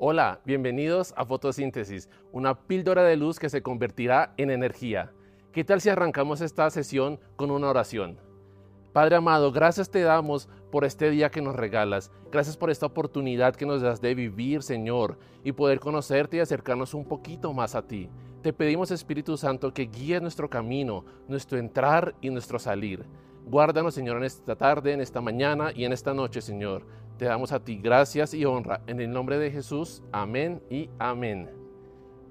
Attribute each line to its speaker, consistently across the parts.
Speaker 1: Hola, bienvenidos a Fotosíntesis, una píldora de luz que se convertirá en energía. ¿Qué tal si arrancamos esta sesión con una oración? Padre amado, gracias te damos por este día que nos regalas. Gracias por esta oportunidad que nos das de vivir, Señor, y poder conocerte y acercarnos un poquito más a ti. Te pedimos, Espíritu Santo, que guíe nuestro camino, nuestro entrar y nuestro salir. Guárdanos, Señor, en esta tarde, en esta mañana y en esta noche, Señor. Te damos a ti gracias y honra. En el nombre de Jesús, amén y amén.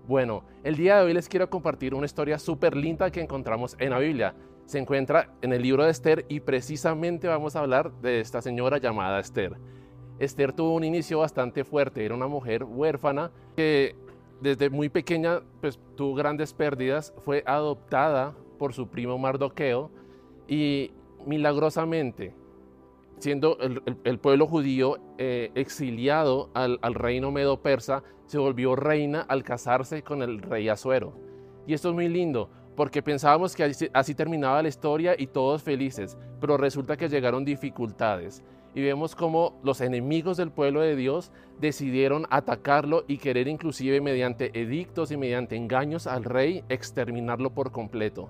Speaker 1: Bueno, el día de hoy les quiero compartir una historia súper linda que encontramos en la Biblia. Se encuentra en el libro de Esther y precisamente vamos a hablar de esta señora llamada Esther. Esther tuvo un inicio bastante fuerte, era una mujer huérfana que desde muy pequeña pues, tuvo grandes pérdidas, fue adoptada por su primo Mardoqueo y milagrosamente siendo el, pueblo judío eh, exiliado al, reino medo-persa, se volvió reina al casarse con el rey Azuero. Y esto es muy lindo, porque pensábamos que así, terminaba la historia y todos felices, pero resulta que llegaron dificultades. Y vemos cómo los enemigos del pueblo de Dios decidieron atacarlo y querer inclusive mediante edictos y mediante engaños al rey exterminarlo por completo.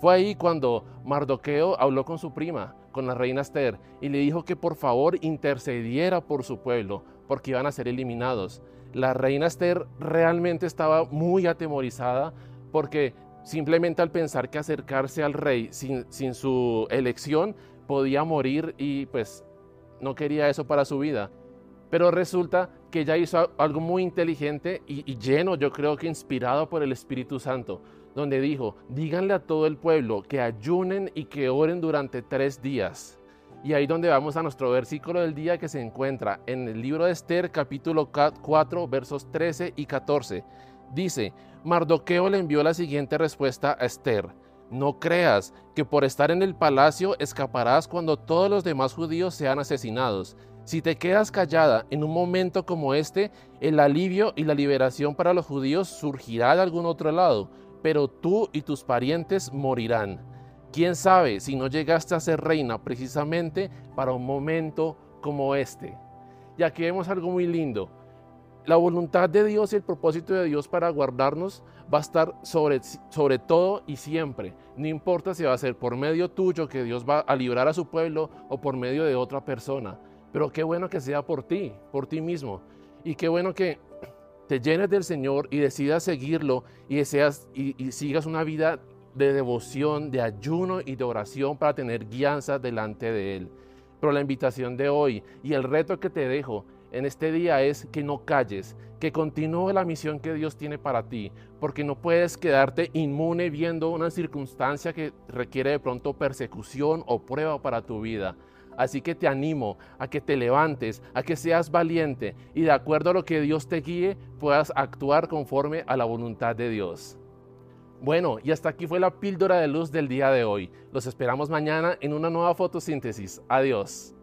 Speaker 1: Fue ahí cuando Mardoqueo habló con su prima, con la reina Esther, y le dijo que por favor intercediera por su pueblo, porque iban a ser eliminados. La reina Esther realmente estaba muy atemorizada porque simplemente al pensar que acercarse al rey sin, sin su elección podía morir y pues no quería eso para su vida. Pero resulta que ella hizo algo muy inteligente y, y lleno, yo creo que inspirado por el Espíritu Santo donde dijo, díganle a todo el pueblo que ayunen y que oren durante tres días. Y ahí donde vamos a nuestro versículo del día que se encuentra en el libro de Esther capítulo 4 versos 13 y 14. Dice, Mardoqueo le envió la siguiente respuesta a Esther. No creas que por estar en el palacio escaparás cuando todos los demás judíos sean asesinados. Si te quedas callada en un momento como este, el alivio y la liberación para los judíos surgirá de algún otro lado pero tú y tus parientes morirán. ¿Quién sabe si no llegaste a ser reina precisamente para un momento como este? Y aquí vemos algo muy lindo. La voluntad de Dios y el propósito de Dios para guardarnos va a estar sobre, sobre todo y siempre. No importa si va a ser por medio tuyo que Dios va a librar a su pueblo o por medio de otra persona. Pero qué bueno que sea por ti, por ti mismo. Y qué bueno que te llenes del Señor y decidas seguirlo y, deseas, y, sigas una vida de devoción, de ayuno y de oración para tener guianza delante de Él. Pero la invitación de hoy y el reto que te dejo en este día es que no calles, que continúe la misión que Dios tiene para ti, porque no puedes quedarte inmune viendo una circunstancia que requiere de pronto persecución o prueba para tu vida. Así que te animo a que te levantes, a que seas valiente y de acuerdo a lo que Dios te guíe puedas actuar conforme a la voluntad de Dios. Bueno, y hasta aquí fue la píldora de luz del día de hoy. Los esperamos mañana en una nueva fotosíntesis. Adiós.